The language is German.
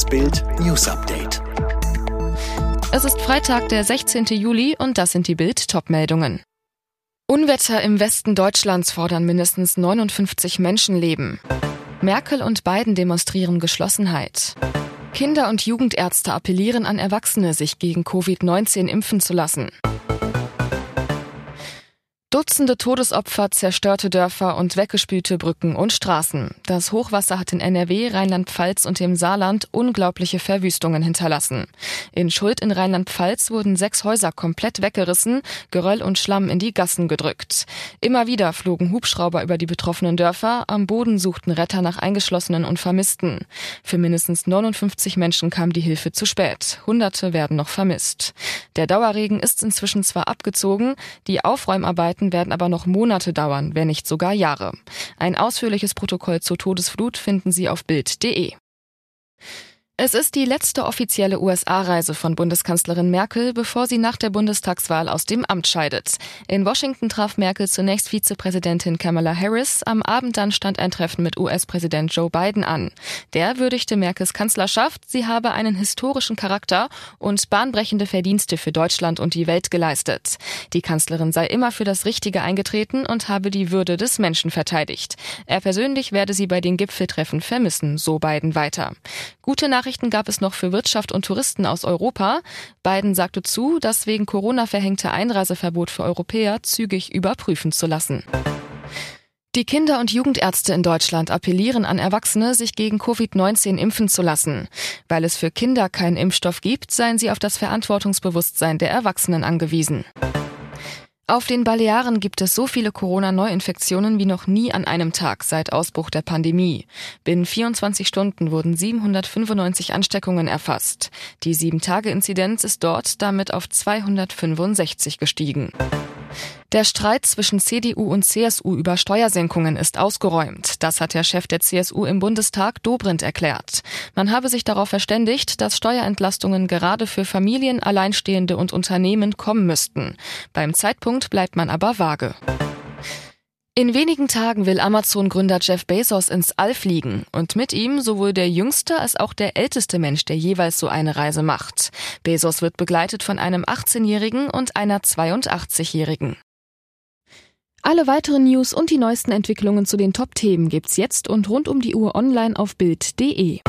Das Bild News Update. Es ist Freitag, der 16. Juli und das sind die Bild Topmeldungen. Unwetter im Westen Deutschlands fordern mindestens 59 Menschenleben. Merkel und Biden demonstrieren Geschlossenheit. Kinder- und Jugendärzte appellieren an Erwachsene, sich gegen Covid-19 impfen zu lassen. Dutzende Todesopfer, zerstörte Dörfer und weggespülte Brücken und Straßen. Das Hochwasser hat in NRW, Rheinland-Pfalz und dem Saarland unglaubliche Verwüstungen hinterlassen. In Schuld in Rheinland-Pfalz wurden sechs Häuser komplett weggerissen, Geröll und Schlamm in die Gassen gedrückt. Immer wieder flogen Hubschrauber über die betroffenen Dörfer, am Boden suchten Retter nach Eingeschlossenen und Vermissten. Für mindestens 59 Menschen kam die Hilfe zu spät. Hunderte werden noch vermisst. Der Dauerregen ist inzwischen zwar abgezogen, die Aufräumarbeiten Arbeiten werden aber noch Monate dauern, wenn nicht sogar Jahre. Ein ausführliches Protokoll zur Todesflut finden Sie auf Bild.de. Es ist die letzte offizielle USA-Reise von Bundeskanzlerin Merkel, bevor sie nach der Bundestagswahl aus dem Amt scheidet. In Washington traf Merkel zunächst Vizepräsidentin Kamala Harris. Am Abend dann stand ein Treffen mit US-Präsident Joe Biden an. Der würdigte Merkels Kanzlerschaft, sie habe einen historischen Charakter und bahnbrechende Verdienste für Deutschland und die Welt geleistet. Die Kanzlerin sei immer für das Richtige eingetreten und habe die Würde des Menschen verteidigt. Er persönlich werde sie bei den Gipfeltreffen vermissen, so Biden weiter. Gute Nachricht Nachrichten gab es noch für Wirtschaft und Touristen aus Europa. Biden sagte zu, das wegen Corona verhängte Einreiseverbot für Europäer zügig überprüfen zu lassen. Die Kinder- und Jugendärzte in Deutschland appellieren an Erwachsene, sich gegen Covid-19 impfen zu lassen. Weil es für Kinder keinen Impfstoff gibt, seien sie auf das Verantwortungsbewusstsein der Erwachsenen angewiesen. Auf den Balearen gibt es so viele Corona-Neuinfektionen wie noch nie an einem Tag seit Ausbruch der Pandemie. Binnen 24 Stunden wurden 795 Ansteckungen erfasst. Die 7-Tage-Inzidenz ist dort damit auf 265 gestiegen. Der Streit zwischen CDU und CSU über Steuersenkungen ist ausgeräumt. Das hat der Chef der CSU im Bundestag Dobrindt erklärt. Man habe sich darauf verständigt, dass Steuerentlastungen gerade für Familien, Alleinstehende und Unternehmen kommen müssten. Beim Zeitpunkt bleibt man aber vage. In wenigen Tagen will Amazon-Gründer Jeff Bezos ins All fliegen und mit ihm sowohl der jüngste als auch der älteste Mensch, der jeweils so eine Reise macht. Bezos wird begleitet von einem 18-Jährigen und einer 82-Jährigen. Alle weiteren News und die neuesten Entwicklungen zu den Top-Themen gibt's jetzt und rund um die Uhr online auf Bild.de.